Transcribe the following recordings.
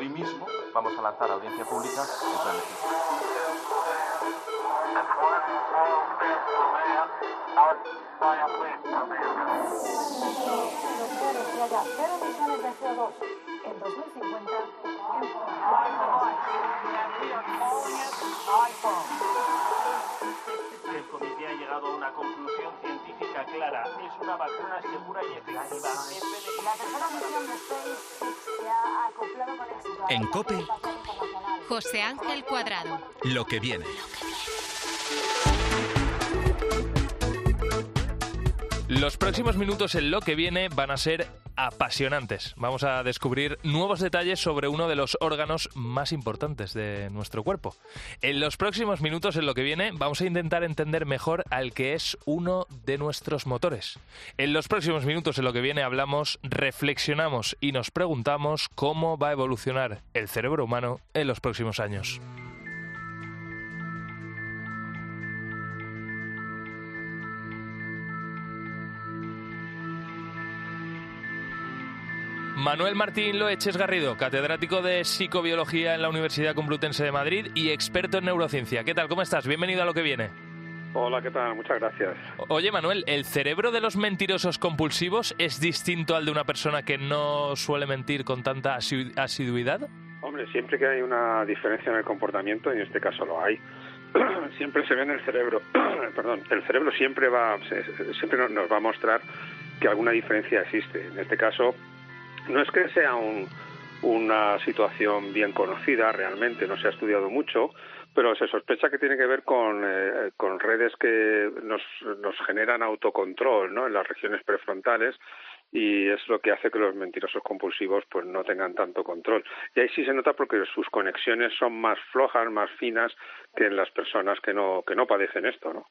Hoy mismo vamos a lanzar a audiencia pública. El plan El comité ha llegado a una conclusión científica clara. Es una vacuna segura y efectiva. La tercera misión de SpaceX se ha acoplado con éxito. En COPE. José Ángel Cuadrado. Lo que viene. Los próximos minutos en lo que viene van a ser apasionantes. Vamos a descubrir nuevos detalles sobre uno de los órganos más importantes de nuestro cuerpo. En los próximos minutos en lo que viene vamos a intentar entender mejor al que es uno de nuestros motores. En los próximos minutos en lo que viene hablamos, reflexionamos y nos preguntamos cómo va a evolucionar el cerebro humano en los próximos años. Manuel Martín Loeches Garrido, catedrático de psicobiología en la Universidad Complutense de Madrid y experto en neurociencia. ¿Qué tal? ¿Cómo estás? Bienvenido a lo que viene. Hola, ¿qué tal? Muchas gracias. Oye, Manuel, ¿el cerebro de los mentirosos compulsivos es distinto al de una persona que no suele mentir con tanta asi- asiduidad? Hombre, siempre que hay una diferencia en el comportamiento, y en este caso lo hay, siempre se ve en el cerebro. Perdón, el cerebro siempre va, siempre nos va a mostrar que alguna diferencia existe. En este caso, no es que sea un- una situación bien conocida realmente, no se ha estudiado mucho, pero se sospecha que tiene que ver con, eh, con redes que nos, nos generan autocontrol ¿no? en las regiones prefrontales y es lo que hace que los mentirosos compulsivos pues no tengan tanto control. Y ahí sí se nota porque sus conexiones son más flojas, más finas que en las personas que no, que no padecen esto, ¿no?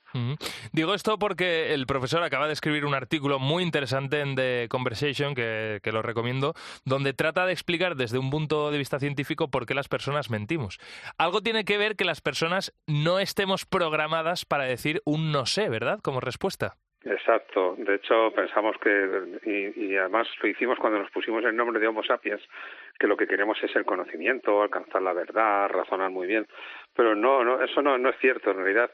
Digo esto porque el profesor acaba de escribir un artículo muy interesante en The Conversation, que, que lo recomiendo, donde trata de explicar desde un punto de vista científico por qué las personas mentimos. Algo tiene que ver que las personas no estemos programadas para decir un no sé, ¿verdad? Como respuesta. Exacto. De hecho, pensamos que, y, además lo hicimos cuando nos pusimos el nombre de Homo sapiens, que lo que queremos es el conocimiento, alcanzar la verdad, razonar muy bien. Pero no, no eso no, no es cierto. En realidad,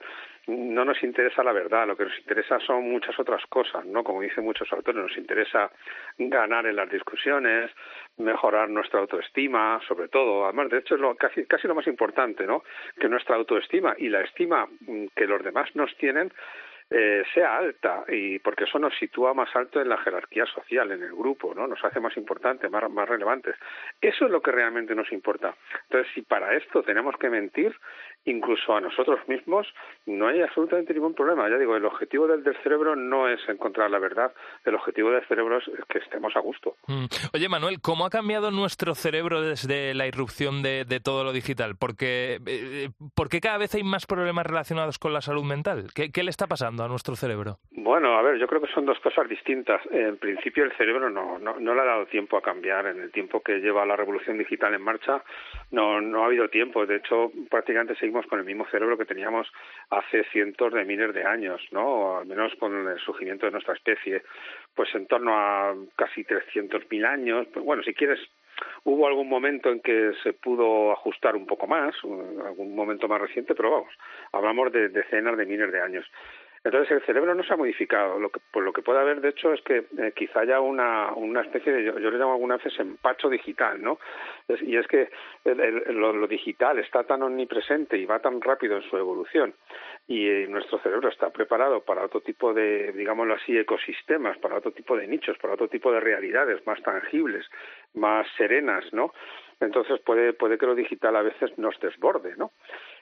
no nos interesa la verdad. Lo que nos interesa son muchas otras cosas, ¿no? Como dicen muchos autores, nos interesa ganar en las discusiones, mejorar nuestra autoestima, sobre todo. Además, de hecho, es lo, casi, casi lo más importante, ¿no? Que nuestra autoestima y la estima mm, que los demás nos tienen eh, sea alta y porque eso nos sitúa más alto en la jerarquía social, en el grupo, ¿no? Nos hace más importantes, más, más relevantes. Eso es lo que realmente nos importa. Entonces, si para esto tenemos que mentir, incluso a nosotros mismos, no hay absolutamente ningún problema. Ya digo, el objetivo del, del cerebro no es encontrar la verdad, el objetivo del cerebro es que estemos a gusto. Mm. Oye, Manuel, ¿cómo ha cambiado nuestro cerebro desde la irrupción de, de todo lo digital? Porque, eh, ¿Por qué cada vez hay más problemas relacionados con la salud mental? ¿Qué, qué le está pasando a nuestro cerebro? Bueno, a ver, yo creo que son dos cosas distintas. En principio, el cerebro no, no, no le ha dado tiempo a cambiar. En el tiempo que lleva la revolución digital en marcha, no, no ha habido tiempo. De hecho, prácticamente seguimos con el mismo cerebro que teníamos hace cientos de miles de años, ¿no? O al menos con el surgimiento de nuestra especie, pues en torno a casi 300.000 años. Pues bueno, si quieres, hubo algún momento en que se pudo ajustar un poco más, algún momento más reciente, pero vamos, hablamos de decenas de miles de años. Entonces el cerebro no se ha modificado. Lo que, pues lo que puede haber, de hecho, es que eh, quizá haya una, una especie de, yo, le llamo algunas veces empacho digital, ¿no? y es que lo, digital está tan omnipresente y va tan rápido en su evolución y eh, nuestro cerebro está preparado para otro tipo de, digámoslo así, ecosistemas, para otro tipo de nichos, para otro tipo de realidades más tangibles, más serenas, ¿no? Entonces puede, puede que lo digital a veces nos desborde, ¿no?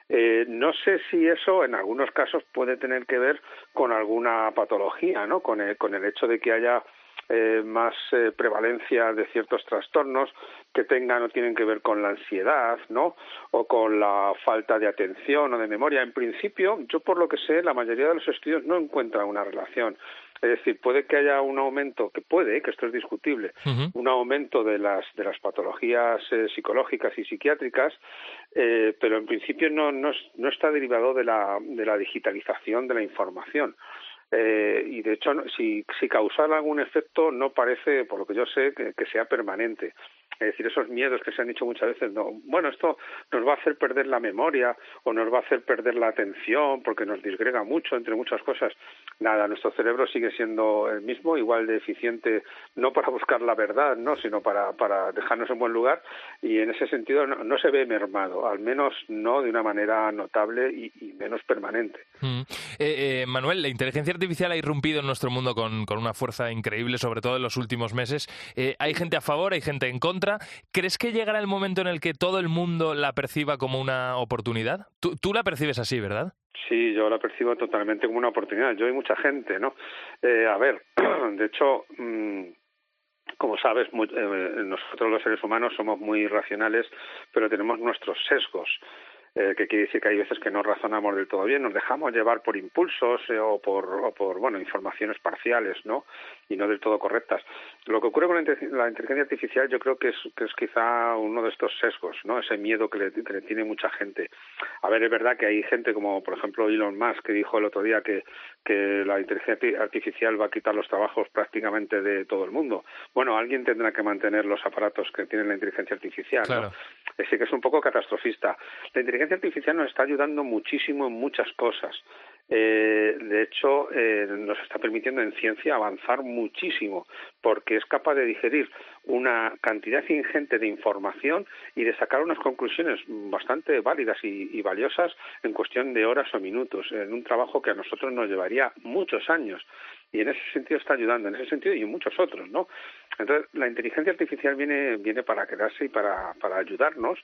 Eh, no sé si eso en algunos casos puede tener que ver con alguna patología, ¿no? Con el, con el hecho de que haya eh, más eh, prevalencia de ciertos trastornos que tengan o tienen que ver con la ansiedad, ¿no? O con la falta de atención o de memoria. En principio, yo por lo que sé, la mayoría de los estudios no encuentran una relación. Es decir, puede que haya un aumento, que puede, que esto es discutible, un aumento de las, de las patologías eh, psicológicas y psiquiátricas, eh, pero en principio no, no, no está derivado de la, de la digitalización de la información. Eh, y de hecho, si, si causara algún efecto, no parece, por lo que yo sé, que sea permanente. Es decir, esos miedos que se han dicho muchas veces, no, bueno, esto nos va a hacer perder la memoria o nos va a hacer perder la atención porque nos disgrega mucho, entre muchas cosas. Nada, nuestro cerebro sigue siendo el mismo, igual de eficiente, no para buscar la verdad, no, sino para, para dejarnos en buen lugar y en ese sentido no, se ve mermado, al menos no de una manera notable y, menos permanente. Mm. Eh, eh, Manuel, la inteligencia artificial ha irrumpido en nuestro mundo con, con, una fuerza increíble, sobre todo en los últimos meses. Eh, hay gente a favor, hay gente en contra ¿crees que llegará el momento en el que todo el mundo la perciba como una oportunidad? Tú, la percibes así, ¿verdad? Sí, yo la percibo totalmente como una oportunidad. Yo y mucha gente, ¿no? Eh, a ver, de hecho, mm, como sabes, eh, nosotros los seres humanos somos muy racionales, pero tenemos nuestros sesgos eh, que quiere decir que hay veces que no razonamos del todo bien, nos dejamos llevar por impulsos eh, o, por, o por bueno informaciones parciales, ¿no? Y no del todo correctas. Lo que ocurre con la, inteligencia artificial yo creo que es, que es quizá uno de estos sesgos, ¿no? Ese miedo que le, tiene mucha gente. A ver, es verdad que hay gente como, por ejemplo, Elon Musk, que dijo el otro día que, que la inteligencia artificial va a quitar los trabajos prácticamente de todo el mundo. Bueno, alguien tendrá que mantener los aparatos que tiene la inteligencia artificial, ¿no? Así que es un poco catastrofista. La inteligencia artificial nos está ayudando muchísimo en muchas cosas. Eh, de hecho, eh, nos está permitiendo en ciencia avanzar muchísimo, porque es capaz de digerir una cantidad ingente de información y de sacar unas conclusiones bastante válidas y, valiosas en cuestión de horas o minutos, en un trabajo que a nosotros nos llevaría muchos años. Y en ese sentido está ayudando, en ese sentido y en muchos otros, ¿no? Entonces, la inteligencia artificial viene, viene para quedarse y para, para ayudarnos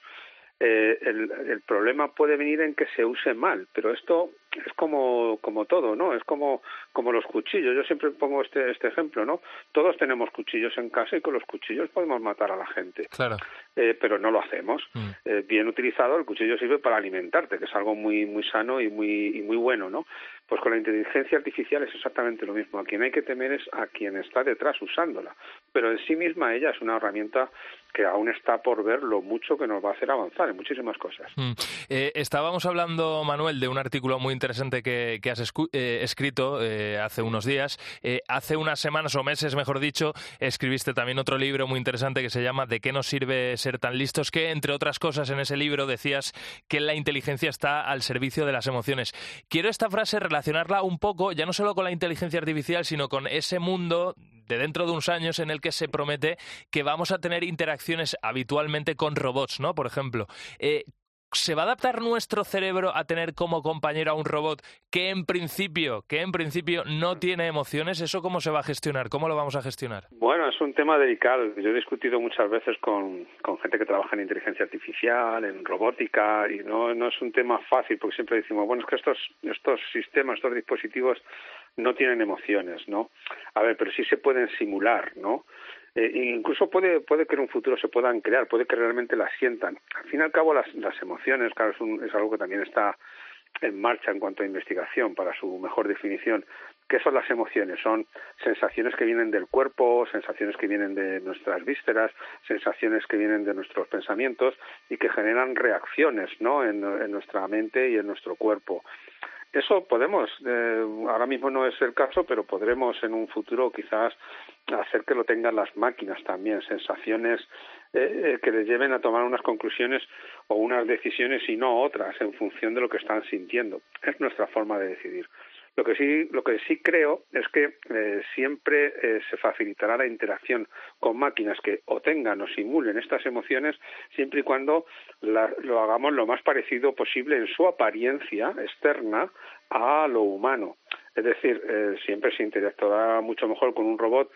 eh, el, el, problema puede venir en que se use mal, pero esto es como, como todo, ¿no? Es como, como los cuchillos. Yo siempre pongo este, este ejemplo, ¿no? Todos tenemos cuchillos en casa y con los cuchillos podemos matar a la gente. Claro. Eh, pero no lo hacemos. Mm. Eh, bien utilizado, el cuchillo sirve para alimentarte, que es algo muy, muy sano y muy, y muy bueno, ¿no? Pues con la inteligencia artificial es exactamente lo mismo. A quien hay que temer es a quien está detrás usándola. Pero en sí misma ella es una herramienta que aún está por ver lo mucho que nos va a hacer avanzar en muchísimas cosas. Mm. Eh, estábamos hablando, Manuel, de un artículo muy interesante que, has eh, escrito eh, hace unos días. hace unas semanas o meses, mejor dicho, escribiste también otro libro muy interesante que se llama ¿De qué nos sirve ser tan listos? Que, entre otras cosas, en ese libro decías que la inteligencia está al servicio de las emociones. Quiero esta frase relacionada relacionarla un poco, ya no solo con la inteligencia artificial, sino con ese mundo de dentro de unos años en el que se promete que vamos a tener interacciones habitualmente con robots, ¿no? Por ejemplo. Eh, ¿Se va a adaptar nuestro cerebro a tener como compañero a un robot que en principio, que en principio no tiene emociones? ¿Eso cómo se va a gestionar? ¿Cómo lo vamos a gestionar? Bueno, es un tema delicado. Yo he discutido muchas veces con, con gente que trabaja en inteligencia artificial, en robótica, y no, no es un tema fácil porque siempre decimos, bueno, es que estos, estos sistemas, estos dispositivos no tienen emociones, ¿no? A ver, pero sí se pueden simular, ¿no? Eh, incluso puede, puede que en un futuro se puedan crear, puede que realmente las sientan. Al fin y al cabo, las, las emociones, claro, es, es algo que también está en marcha en cuanto a investigación para su mejor definición. ¿Qué son las emociones? Son sensaciones que vienen del cuerpo, sensaciones que vienen de nuestras vísceras, sensaciones que vienen de nuestros pensamientos y que generan reacciones ¿no? en, en nuestra mente y en nuestro cuerpo. Eso podemos, eh, ahora mismo no es el caso, pero podremos en un futuro quizás hacer que lo tengan las máquinas también, sensaciones eh, eh, que les lleven a tomar unas conclusiones o unas decisiones y no otras en función de lo que están sintiendo. Es nuestra forma de decidir. Lo que sí, lo que sí creo es que eh, siempre eh, se facilitará la interacción con máquinas que o tengan o simulen estas emociones, siempre y cuando lo hagamos lo más parecido posible en su apariencia externa a lo humano. Es decir, eh, siempre se interactuará mucho mejor con un robot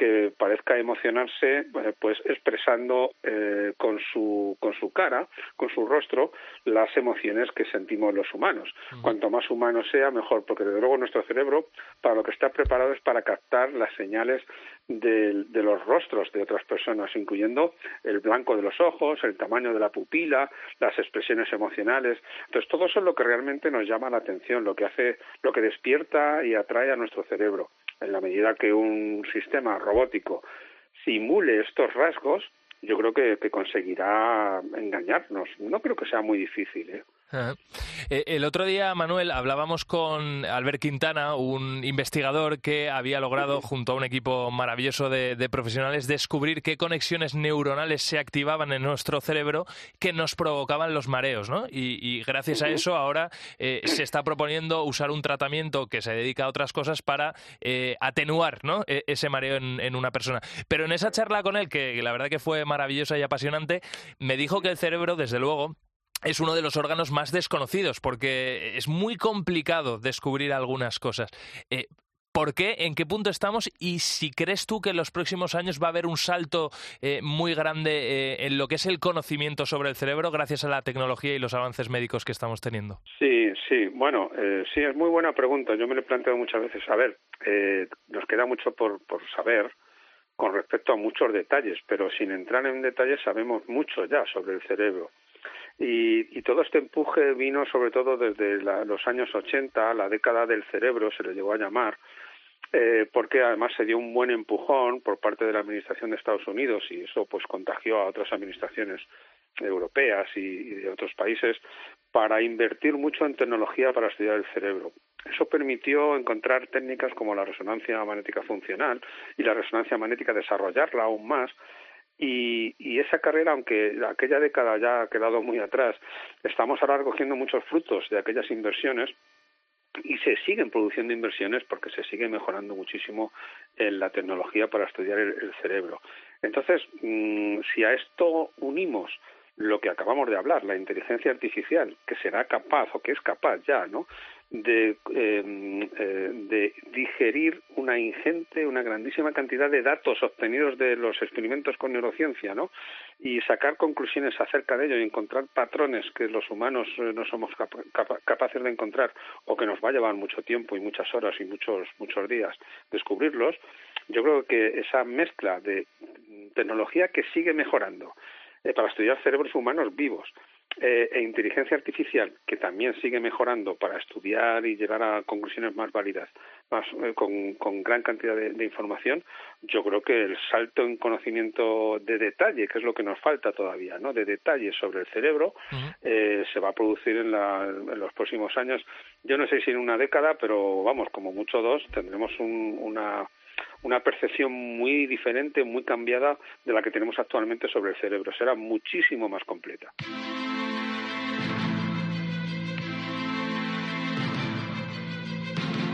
que parezca emocionarse eh, pues expresando eh, con su con su cara con su rostro las emociones que sentimos los humanos. Cuanto más humano sea mejor porque desde luego nuestro cerebro para lo que está preparado es para captar las señales de, de los rostros de otras personas incluyendo el blanco de los ojos el tamaño de la pupila las expresiones emocionales. Entonces todo eso es lo que realmente nos llama la atención lo que hace lo que despierta y atrae a nuestro cerebro en la medida que un sistema robótico simule estos rasgos, yo creo que, conseguirá engañarnos. No creo que sea muy difícil. ¿eh? Eh, el otro día, Manuel, hablábamos con Albert Quintana, un investigador que había logrado, junto a un equipo maravilloso de, profesionales, descubrir qué conexiones neuronales se activaban en nuestro cerebro que nos provocaban los mareos, ¿no? Y, gracias a eso ahora eh, se está proponiendo usar un tratamiento que se dedica a otras cosas para eh, atenuar, ¿no? E, ese mareo en, una persona. Pero en esa charla con él, que la verdad que fue maravillosa y apasionante, me dijo que el cerebro, desde luego, es uno de los órganos más desconocidos porque es muy complicado descubrir algunas cosas. Eh, ¿Por qué? ¿En qué punto estamos? Y si crees tú que en los próximos años va a haber un salto eh, muy grande eh, en lo que es el conocimiento sobre el cerebro gracias a la tecnología y los avances médicos que estamos teniendo. Sí, sí. Bueno, sí, es muy buena pregunta. Yo me lo he planteado muchas veces. A ver, nos queda mucho por, por saber con respecto a muchos detalles, pero sin entrar en detalles sabemos mucho ya sobre el cerebro. Y, todo este empuje vino sobre todo desde los años 80, la década del cerebro se le llegó a llamar, eh, porque además se dio un buen empujón por parte de la Administración de Estados Unidos y eso pues contagió a otras administraciones europeas y, de otros países para invertir mucho en tecnología para estudiar el cerebro. Eso permitió encontrar técnicas como la resonancia magnética funcional y la resonancia magnética desarrollarla aún más y, esa carrera, aunque aquella década ya ha quedado muy atrás, estamos ahora recogiendo muchos frutos de aquellas inversiones y se siguen produciendo inversiones porque se sigue mejorando muchísimo en la tecnología para estudiar el, cerebro. Entonces, mm, si a esto unimos lo que acabamos de hablar, la inteligencia artificial, que será capaz o que es capaz ya, ¿no? De, em, eh, de digerir una ingente, una grandísima cantidad de datos obtenidos de los experimentos con neurociencia, ¿no? Y sacar conclusiones acerca de ello y encontrar patrones que los humanos eh, no somos capaces de encontrar o que nos va a llevar mucho tiempo y muchas horas y muchos muchos días descubrirlos. Yo creo que esa mezcla de tecnología que sigue mejorando eh, para estudiar cerebros humanos vivos eh, e inteligencia artificial, que también sigue mejorando para estudiar y llegar a conclusiones más válidas, más, eh, con, gran cantidad de, información, yo creo que el salto en conocimiento de detalle, que es lo que nos falta todavía, ¿no? de detalle sobre el cerebro, eh, se va a producir en, en, los próximos años. Yo no sé si en una década, pero vamos, como mucho dos, tendremos una una percepción muy diferente, muy cambiada de la que tenemos actualmente sobre el cerebro. Será muchísimo más completa.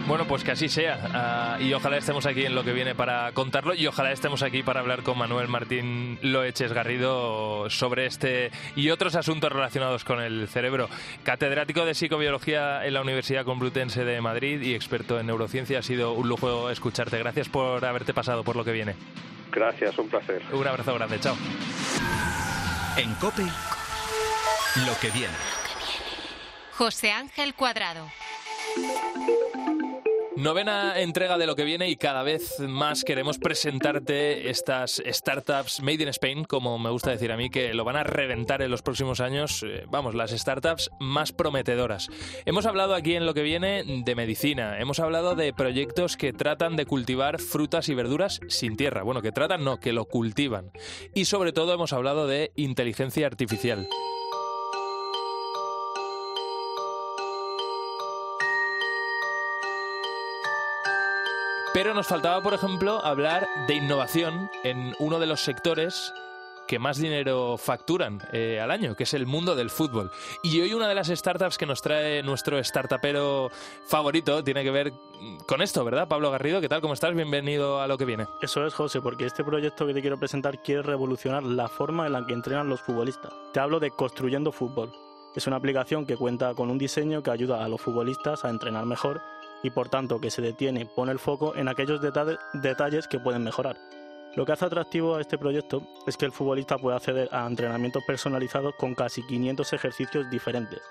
Bueno, pues que así sea. Ah, y ojalá estemos aquí en lo que viene para contarlo. Y ojalá estemos aquí para hablar con Manuel Martín Loeches Garrido sobre este y otros asuntos relacionados con el cerebro. Catedrático de psicobiología en la Universidad Complutense de Madrid y experto en neurociencia. Ha sido un lujo escucharte. Gracias por haberte pasado por lo que viene. Gracias, un placer. Un abrazo grande. Chao. En COPE, lo que viene. José Ángel Cuadrado. Novena entrega de lo que viene y cada vez más queremos presentarte estas startups made in Spain, como me gusta decir a mí, que lo van a reventar en los próximos años, eh, vamos, las startups más prometedoras. Hemos hablado aquí en lo que viene de medicina, hemos hablado de proyectos que tratan de cultivar frutas y verduras sin tierra, bueno, que tratan no, que lo cultivan. Y sobre todo hemos hablado de inteligencia artificial. Pero nos faltaba, por ejemplo, hablar de innovación en uno de los sectores que más dinero facturan eh, al año, que es el mundo del fútbol. Y hoy una de las startups que nos trae nuestro startupero favorito tiene que ver con esto, ¿verdad? Pablo Garrido, ¿qué tal? ¿Cómo estás? Bienvenido a lo que viene. Eso es, José, porque este proyecto que te quiero presentar quiere revolucionar la forma en la que entrenan los futbolistas. Te hablo de Construyendo Fútbol. Es una aplicación que cuenta con un diseño que ayuda a los futbolistas a entrenar mejor y por tanto que se detiene, pone el foco en aquellos detalles que pueden mejorar. Lo que hace atractivo a este proyecto es que el futbolista puede acceder a entrenamientos personalizados con casi 500 ejercicios diferentes.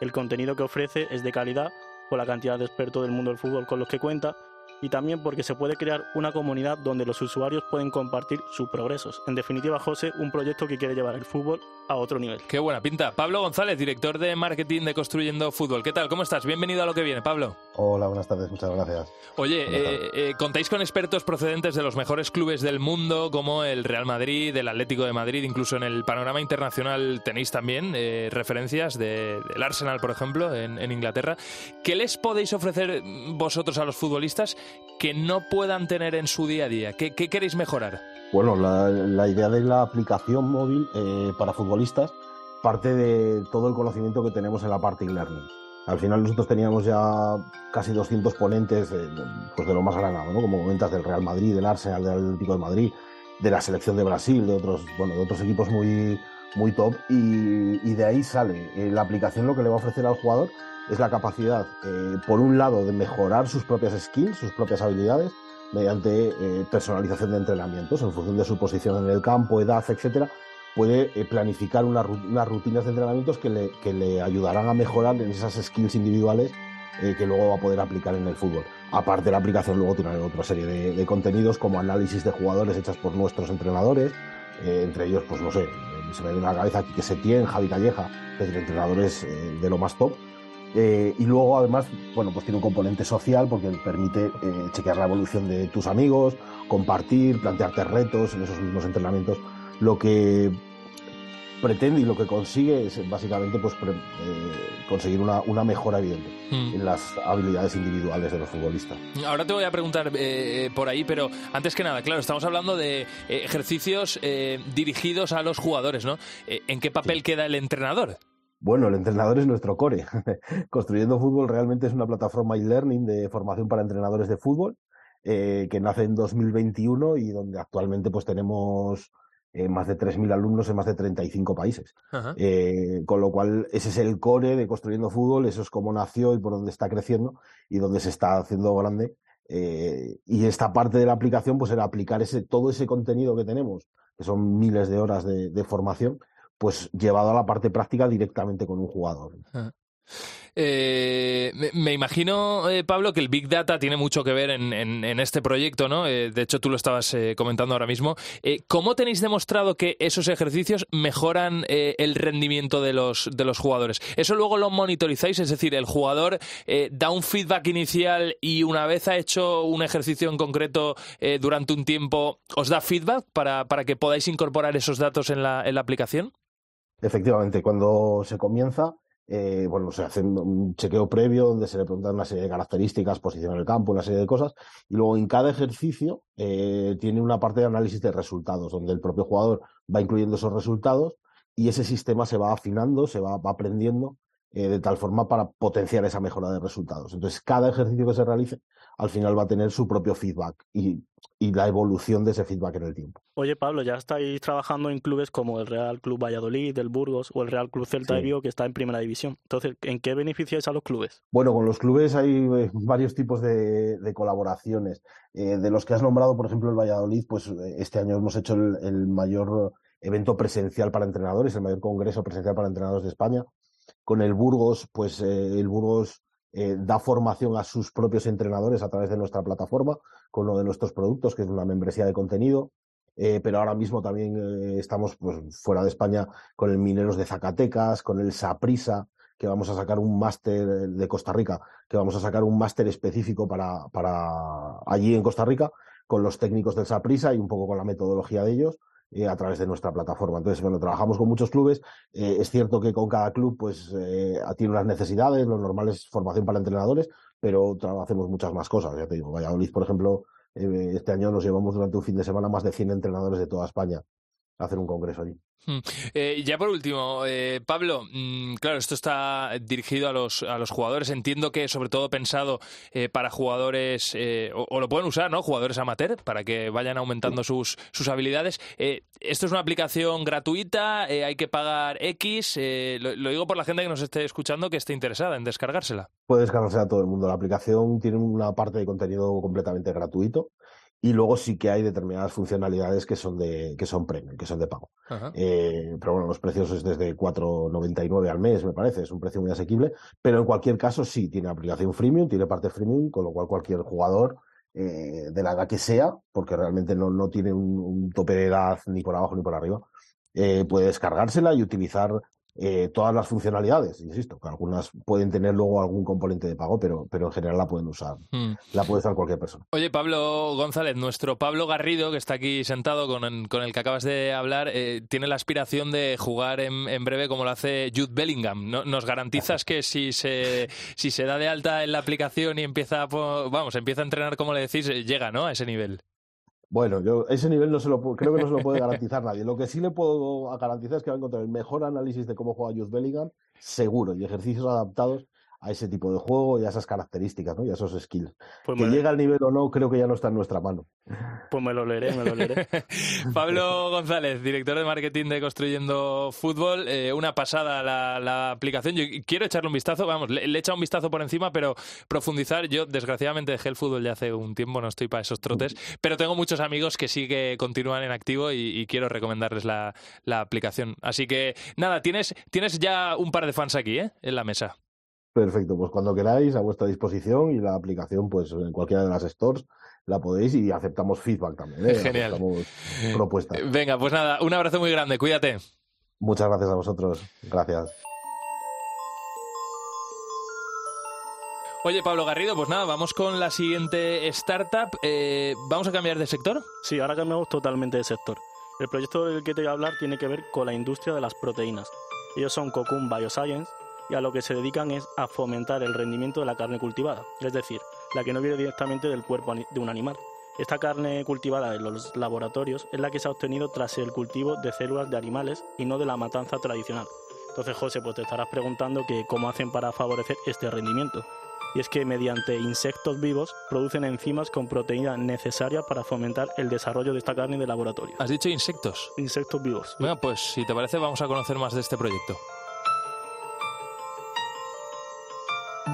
El contenido que ofrece es de calidad por la cantidad de expertos del mundo del fútbol con los que cuenta y también porque se puede crear una comunidad donde los usuarios pueden compartir sus progresos. En definitiva, José, un proyecto que quiere llevar el fútbol a otro nivel. Qué buena pinta. Pablo González, director de marketing de Construyendo Fútbol. ¿Qué tal? ¿Cómo estás? Bienvenido a lo que viene, Pablo. Hola, buenas tardes, muchas gracias. Oye, eh, eh, contáis con expertos procedentes de los mejores clubes del mundo, como el Real Madrid, el Atlético de Madrid, incluso en el panorama internacional tenéis también eh, referencias del Arsenal, por ejemplo, en, en Inglaterra. ¿Qué les podéis ofrecer vosotros a los futbolistas que no puedan tener en su día a día? ¿Qué, qué queréis mejorar? Bueno, la, la, idea de la aplicación móvil eh, para futbolistas parte de todo el conocimiento que tenemos en la parte e-learning. Al final nosotros teníamos ya casi 200 ponentes eh, pues de lo más granado, ¿no? como comentas del Real Madrid, del Arsenal, del Atlético de Madrid, de la selección de Brasil, de otros, bueno, de otros equipos muy, muy top y, de ahí sale. Eh, la aplicación lo que le va a ofrecer al jugador es la capacidad, eh, por un lado, de mejorar sus propias skills, sus propias habilidades, mediante personalización de entrenamientos en función de su posición en el campo, edad, etcétera, puede eh, planificar una, unas rutinas de entrenamientos que le, que le, ayudarán a mejorar en esas skills individuales eh, que luego va a poder aplicar en el fútbol. Aparte, la aplicación luego tiene otra serie de, de contenidos como análisis de jugadores hechas por nuestros entrenadores, entre ellos, pues no sé, se me viene a la cabeza Quique Setién, Javi Calleja, es decir, entrenadores de lo más top eh, y luego, además, bueno, pues tiene un componente social porque permite eh, chequear la evolución de tus amigos, compartir, plantearte retos en esos mismos entrenamientos. Lo que pretende y lo que consigue es básicamente pues, eh, conseguir una, una, mejora evidente mm. en las habilidades individuales de los futbolistas. Ahora te voy a preguntar eh, por ahí, pero antes que nada, claro, estamos hablando de eh, ejercicios dirigidos a los jugadores, ¿no? ¿En qué papel sí. queda el entrenador? Bueno, el entrenador es nuestro core. Construyendo Fútbol realmente es una plataforma e-learning de formación para entrenadores de fútbol eh, que nace en 2021 y donde actualmente pues tenemos eh, más de 3.000 alumnos en más de 35 países. Eh, con lo cual, ese es el core de Construyendo Fútbol, eso es cómo nació y por dónde está creciendo y dónde se está haciendo grande. Eh, y esta parte de la aplicación pues era aplicar ese, todo ese contenido que tenemos, que son miles de horas de, de formación, pues llevado a la parte práctica directamente con un jugador. Ah. Eh, me, imagino, eh, Pablo, que el Big Data tiene mucho que ver en, este proyecto, ¿no? Eh, de hecho, tú lo estabas comentando ahora mismo. ¿Cómo tenéis demostrado que esos ejercicios mejoran el rendimiento de los, de los jugadores? ¿Eso luego lo monitorizáis? Es decir, el jugador da un feedback inicial y una vez ha hecho un ejercicio en concreto durante un tiempo, ¿os da feedback para, para que podáis incorporar esos datos en la aplicación? Efectivamente, cuando se comienza, eh, bueno, se hace un chequeo previo donde se le preguntan una serie de características, posición en el campo, una serie de cosas, y luego en cada ejercicio eh, tiene una parte de análisis de resultados, donde el propio jugador va incluyendo esos resultados y ese sistema se va afinando, se va, aprendiendo eh, de tal forma para potenciar esa mejora de resultados. Entonces, cada ejercicio que se realice, al final va a tener su propio feedback y, y, la evolución de ese feedback en el tiempo. Oye, Pablo, ya estáis trabajando en clubes como el Real Club Valladolid, el Burgos o el Real Club Celta de. Vigo, que está en primera división. Entonces, ¿en qué beneficiáis a los clubes? Bueno, con los clubes hay eh, varios tipos de, de colaboraciones. Eh, de los que has nombrado, por ejemplo, el Valladolid, pues este año hemos hecho el, el mayor evento presencial para entrenadores, el mayor congreso presencial para entrenadores de España con el Burgos, pues eh, el Burgos eh, da formación a sus propios entrenadores a través de nuestra plataforma, con uno de nuestros productos, que es una membresía de contenido. Eh, pero ahora mismo también eh, estamos pues, fuera de España con el Mineros de Zacatecas, con el Saprisa, que vamos a sacar un máster de Costa Rica, que vamos a sacar un máster específico para, para allí en Costa Rica, con los técnicos del Saprisa y un poco con la metodología de ellos eh, a través de nuestra plataforma. Entonces, bueno, trabajamos con muchos clubes. Eh, es cierto que con cada club, pues, eh, tiene unas necesidades. Lo normal es formación para entrenadores, pero hacemos muchas más cosas. Ya te digo, Valladolid, por ejemplo, este año nos llevamos durante un fin de semana más de 100 entrenadores de toda España. Hacer un congreso allí. Mm. Eh, ya por último, eh, Pablo, mm, claro, esto está dirigido a los, a los jugadores. Entiendo que sobre todo pensado eh, para jugadores, eh, o, o lo pueden usar, ¿no? Jugadores amateur, para que vayan aumentando sus, sus habilidades. Eh, esto es una aplicación gratuita, eh, hay que pagar X. lo, lo digo por la gente que nos esté escuchando que esté interesada en descargársela. Puede descargarse a todo el mundo. La aplicación tiene una parte de contenido completamente gratuito y luego sí que hay determinadas funcionalidades que son de que son premium, que son de pago. Eh, pero bueno, los precios es desde 4,99 al mes, me parece, es un precio muy asequible, pero en cualquier caso sí, tiene aplicación freemium, tiene parte freemium, con lo cual cualquier jugador eh, de la edad que sea, porque realmente no, no tiene un, un tope de edad ni por abajo ni por arriba, eh, puede descargársela y utilizar eh, todas las funcionalidades, insisto, que algunas pueden tener luego algún componente de pago, pero, pero en general la pueden usar, Mm. la puede usar cualquier persona. Oye, Pablo González, nuestro Pablo Garrido, que está aquí sentado con el, con el que acabas de hablar, eh, tiene la aspiración de jugar en, en breve como lo hace Jude Bellingham. ¿No- ¿Nos garantizas que si se, si se da de alta en la aplicación y empieza, a vamos, empieza a entrenar como le decís, eh, llega, ¿no? A ese nivel. Bueno, yo ese nivel no se lo creo que no se lo puede garantizar nadie. Lo que sí le puedo garantizar es que va a encontrar el mejor análisis de cómo juega Jude Bellingham, seguro, y ejercicios adaptados a ese tipo de juego y a esas características, ¿no? Y a esos skills. Pues que llega al nivel o no, creo que ya no está en nuestra mano. pues me lo leeré, me lo leeré. Pablo González, director de marketing de Construyendo Fútbol, eh, una pasada la, la aplicación. Yo quiero echarle un vistazo, vamos, le, le he echado un vistazo por encima, pero profundizar. Yo, desgraciadamente, dejé el fútbol ya hace un tiempo, no estoy para esos trotes, pero tengo muchos amigos que sí que continúan en activo y, y quiero recomendarles la, la aplicación. Así que, nada, tienes, tienes ya un par de fans aquí, ¿eh? En la mesa. Perfecto, pues cuando queráis, a vuestra disposición y la aplicación, pues en cualquiera de las stores la podéis y aceptamos feedback también, ¿eh? Genial. Aceptamos propuestas. Venga, pues nada, un abrazo muy grande, cuídate. Muchas gracias a vosotros. Gracias. Oye, Pablo Garrido, pues nada, vamos con la siguiente startup. Eh, ¿Vamos a cambiar de sector? Sí, ahora cambiamos totalmente de sector. El proyecto del que te voy a hablar tiene que ver con la industria de las proteínas. Ellos son Cocoon Bioscience y a lo que se dedican es a fomentar el rendimiento de la carne cultivada, es decir, la que no viene directamente del cuerpo de un animal. Esta carne cultivada en los laboratorios es la que se ha obtenido tras el cultivo de células de animales y no de la matanza tradicional. Entonces, José, pues te estarás preguntando que cómo hacen para favorecer este rendimiento. Y es que mediante insectos vivos producen enzimas con proteínas necesarias para fomentar el desarrollo de esta carne de laboratorio. Has dicho insectos. Insectos vivos. Bueno, pues si te parece vamos a conocer más de este proyecto.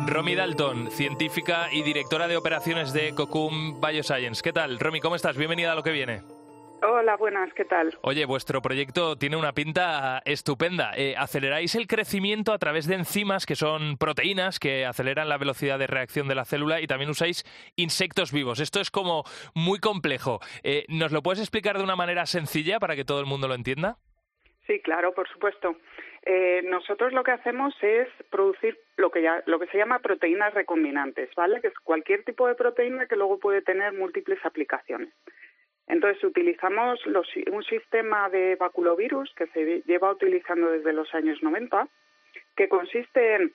Romy Dalton, científica y directora de operaciones de Cocoon Bioscience. ¿Qué tal? Romy, ¿cómo estás? Bienvenida a lo que viene. Hola, buenas, ¿qué tal? Oye, vuestro proyecto tiene una pinta estupenda. Eh, aceleráis el crecimiento a través de enzimas que son proteínas que aceleran la velocidad de reacción de la célula y también usáis insectos vivos. Esto es como muy complejo. Eh, ¿Nos lo puedes explicar de una manera sencilla para que todo el mundo lo entienda? Sí, claro, por supuesto. Eh, nosotros lo que hacemos es producir lo que, ya, lo que se llama proteínas recombinantes, ¿vale? Que es cualquier tipo de proteína que luego puede tener múltiples aplicaciones. Entonces, utilizamos los, un sistema de baculovirus que se lleva utilizando desde los años 90, que consiste en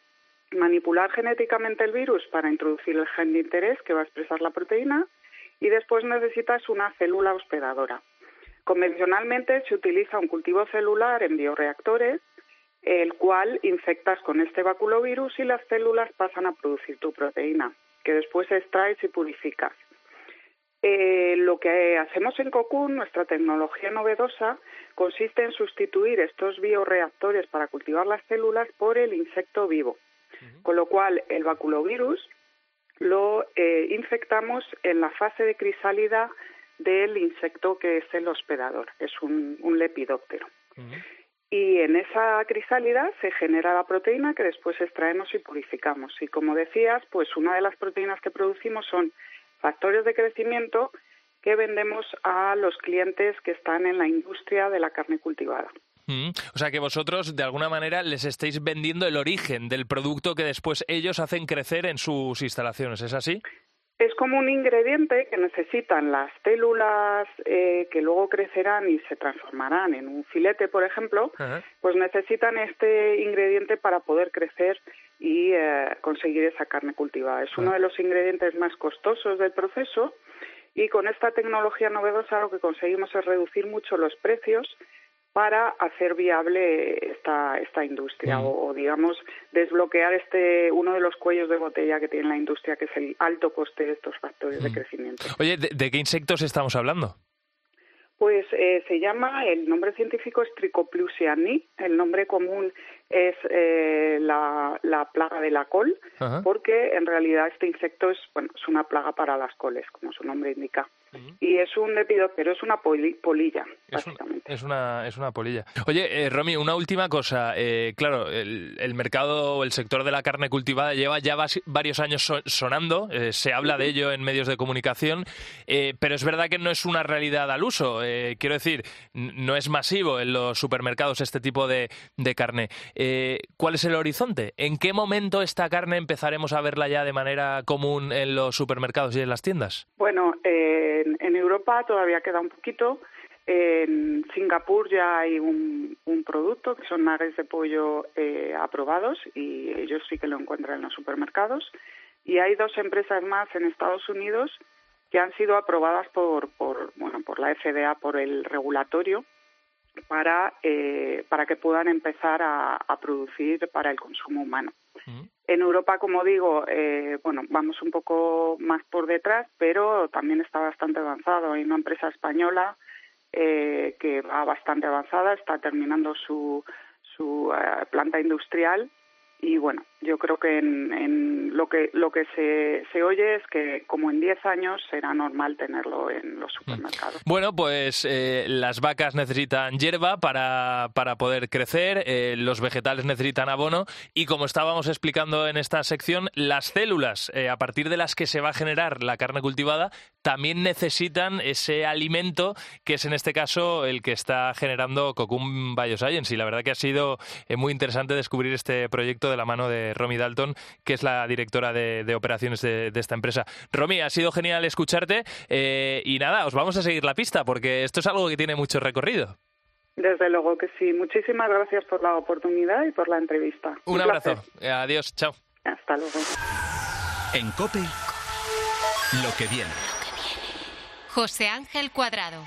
manipular genéticamente el virus para introducir el gen de interés que va a expresar la proteína y después necesitas una célula hospedadora. Convencionalmente se utiliza un cultivo celular en bioreactores, el cual infectas con este baculovirus y las células pasan a producir tu proteína, que después extraes y purificas. Eh, lo que hacemos en Cocoon, nuestra tecnología novedosa, consiste en sustituir estos bioreactores para cultivar las células por el insecto vivo. Con lo cual, el baculovirus lo eh, infectamos en la fase de crisálida del insecto que es el hospedador, es un, un lepidóptero. Y en esa crisálida se genera la proteína que después extraemos y purificamos. Y como decías, pues una de las proteínas que producimos son factores de crecimiento que vendemos a los clientes que están en la industria de la carne cultivada. Mm. O sea que vosotros de alguna manera les estáis vendiendo el origen del producto que después ellos hacen crecer en sus instalaciones, ¿es así? Es como un ingrediente que necesitan las células eh, que luego crecerán y se transformarán en un filete, por ejemplo, pues necesitan este ingrediente para poder crecer y eh, conseguir esa carne cultivada. Es uno de los ingredientes más costosos del proceso y con esta tecnología novedosa lo que conseguimos es reducir mucho los precios para hacer viable esta, esta industria o, digamos, desbloquear este uno de los cuellos de botella que tiene la industria, que es el alto coste de estos factores de crecimiento. Oye, ¿de, qué insectos estamos hablando? Pues eh, se llama, el nombre científico es Tricoplusiani, el nombre común es eh, la, la, plaga de la col, porque en realidad este insecto es, bueno, es una plaga para las coles, como su nombre indica. Y es un lepidóptero, es una polilla, básicamente. Es una, es una polilla. Oye, eh, Romy, una última cosa. Eh, claro, el, el, mercado, el sector de la carne cultivada lleva ya varios años sonando, eh, se habla de ello en medios de comunicación, eh, pero es verdad que no es una realidad al uso. Eh, quiero decir, no es masivo en los supermercados este tipo de, de carne. ¿Cuál es el horizonte? ¿En qué momento esta carne empezaremos a verla ya de manera común en los supermercados y en las tiendas? Bueno, eh en, Europa todavía queda un poquito. En Singapur ya hay un, producto que son nuggets de pollo eh, aprobados y ellos sí que lo encuentran en los supermercados. Y hay dos empresas más en Estados Unidos que han sido aprobadas por, por, bueno, por la FDA, por el regulatorio, para, eh, para que puedan empezar a, producir para el consumo humano. En Europa, como digo, eh, bueno, vamos un poco más por detrás, pero también está bastante avanzado. Hay una empresa española eh, que va bastante avanzada, está terminando su, su eh, planta industrial y bueno, yo creo que en, lo que lo que se, se, oye es que como en 10 años será normal tenerlo en los supermercados. Bueno, pues eh, las vacas necesitan hierba para, para poder crecer, eh, los vegetales necesitan abono y como estábamos explicando en esta sección, las células eh, a partir de las que se va a generar la carne cultivada también necesitan ese alimento que es en este caso el que está generando Cocum Bioscience y la verdad que ha sido muy interesante descubrir este proyecto de la mano de Romy Dalton, que es la directora de, operaciones de, esta empresa. Romy, ha sido genial escucharte eh, y nada, os vamos a seguir la pista porque esto es algo que tiene mucho recorrido. Desde luego que sí. Muchísimas gracias por la oportunidad y por la entrevista. Un, abrazo. Adiós. Chao. Hasta luego. En COPE, lo que viene. José Ángel Cuadrado.